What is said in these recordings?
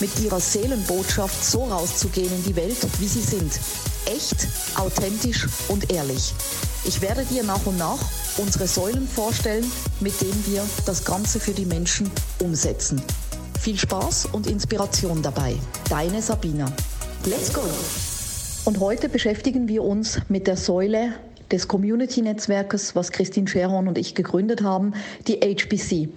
mit ihrer Seelenbotschaft so rauszugehen in die Welt, wie sie sind. Echt, authentisch und ehrlich. Ich werde dir nach und nach unsere Säulen vorstellen, mit denen wir das Ganze für die Menschen umsetzen. Viel Spaß und Inspiration dabei. Deine Sabina. Let's go! Und heute beschäftigen wir uns mit der Säule des Community-Netzwerkes, was Christine Scheron und ich gegründet haben, die HBC.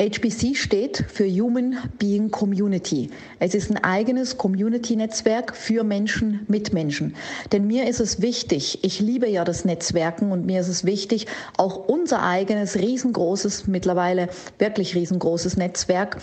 HBC steht für Human Being Community. Es ist ein eigenes Community-Netzwerk für Menschen mit Menschen. Denn mir ist es wichtig, ich liebe ja das Netzwerken und mir ist es wichtig, auch unser eigenes riesengroßes, mittlerweile wirklich riesengroßes Netzwerk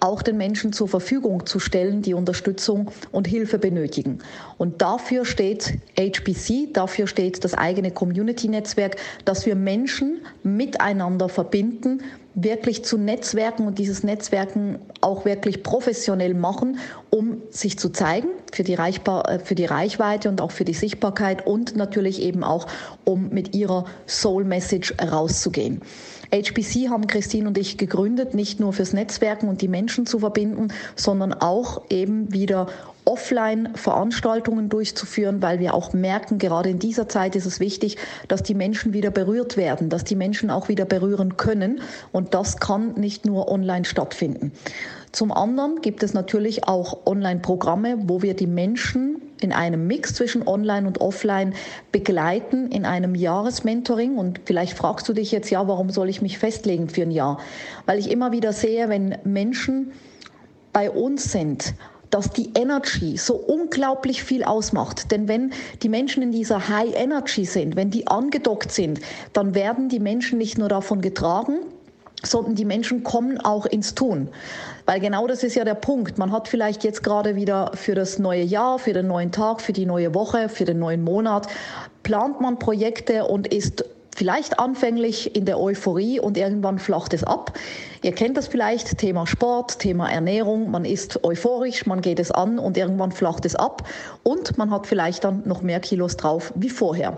auch den Menschen zur Verfügung zu stellen, die Unterstützung und Hilfe benötigen. Und dafür steht HBC, dafür steht das eigene Community-Netzwerk, dass wir Menschen miteinander verbinden, wirklich zu Netzwerken und dieses Netzwerken auch wirklich professionell machen, um sich zu zeigen für die, Reichbar äh, für die Reichweite und auch für die Sichtbarkeit und natürlich eben auch, um mit ihrer Soul Message rauszugehen. HBC haben Christine und ich gegründet, nicht nur fürs Netzwerken und die Menschen zu verbinden, sondern auch eben wieder Offline-Veranstaltungen durchzuführen, weil wir auch merken, gerade in dieser Zeit ist es wichtig, dass die Menschen wieder berührt werden, dass die Menschen auch wieder berühren können. Und das kann nicht nur online stattfinden. Zum anderen gibt es natürlich auch Online-Programme, wo wir die Menschen in einem Mix zwischen Online und Offline begleiten in einem Jahresmentoring. Und vielleicht fragst du dich jetzt, ja, warum soll ich mich festlegen für ein Jahr? Weil ich immer wieder sehe, wenn Menschen bei uns sind, dass die Energy so unglaublich viel ausmacht. Denn wenn die Menschen in dieser High Energy sind, wenn die angedockt sind, dann werden die Menschen nicht nur davon getragen, sondern die Menschen kommen auch ins Tun. Weil genau das ist ja der Punkt. Man hat vielleicht jetzt gerade wieder für das neue Jahr, für den neuen Tag, für die neue Woche, für den neuen Monat, plant man Projekte und ist vielleicht anfänglich in der Euphorie und irgendwann flacht es ab. Ihr kennt das vielleicht, Thema Sport, Thema Ernährung, man ist euphorisch, man geht es an und irgendwann flacht es ab und man hat vielleicht dann noch mehr Kilos drauf wie vorher.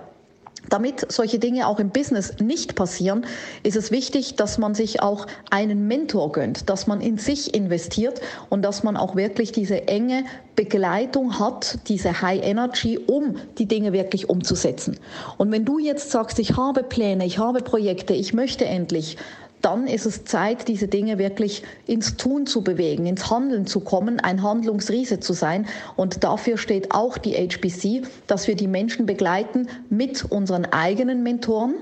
Damit solche Dinge auch im Business nicht passieren, ist es wichtig, dass man sich auch einen Mentor gönnt, dass man in sich investiert und dass man auch wirklich diese enge Begleitung hat, diese High Energy, um die Dinge wirklich umzusetzen. Und wenn du jetzt sagst, ich habe Pläne, ich habe Projekte, ich möchte endlich, dann ist es Zeit, diese Dinge wirklich ins Tun zu bewegen, ins Handeln zu kommen, ein Handlungsriese zu sein. Und dafür steht auch die HBC, dass wir die Menschen begleiten mit unseren eigenen Mentoren,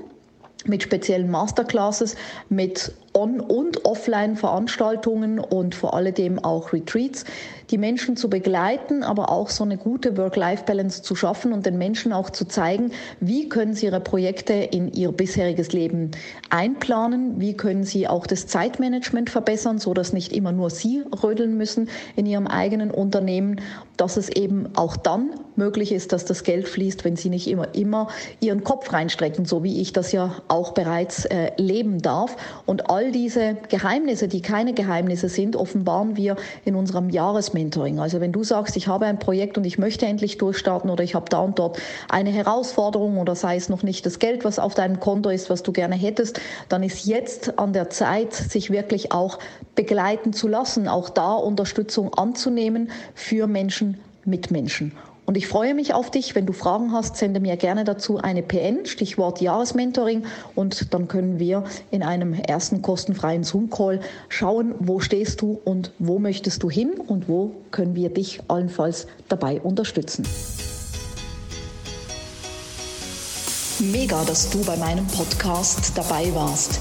mit speziellen Masterclasses, mit On- und Offline-Veranstaltungen und vor allem auch Retreats, die Menschen zu begleiten, aber auch so eine gute Work-Life-Balance zu schaffen und den Menschen auch zu zeigen, wie können sie ihre Projekte in ihr bisheriges Leben einplanen, wie können sie auch das Zeitmanagement verbessern, so dass nicht immer nur sie rödeln müssen in ihrem eigenen Unternehmen, dass es eben auch dann möglich ist, dass das Geld fließt, wenn sie nicht immer, immer ihren Kopf reinstrecken, so wie ich das ja auch bereits äh, leben darf. Und all all diese Geheimnisse, die keine Geheimnisse sind, offenbaren wir in unserem Jahresmentoring. Also wenn du sagst, ich habe ein Projekt und ich möchte endlich durchstarten oder ich habe da und dort eine Herausforderung oder sei es noch nicht das Geld, was auf deinem Konto ist, was du gerne hättest, dann ist jetzt an der Zeit, sich wirklich auch begleiten zu lassen, auch da Unterstützung anzunehmen für Menschen mit Menschen. Und ich freue mich auf dich. Wenn du Fragen hast, sende mir gerne dazu eine PN, Stichwort Jahresmentoring. Und dann können wir in einem ersten kostenfreien Zoom-Call schauen, wo stehst du und wo möchtest du hin und wo können wir dich allenfalls dabei unterstützen. Mega, dass du bei meinem Podcast dabei warst.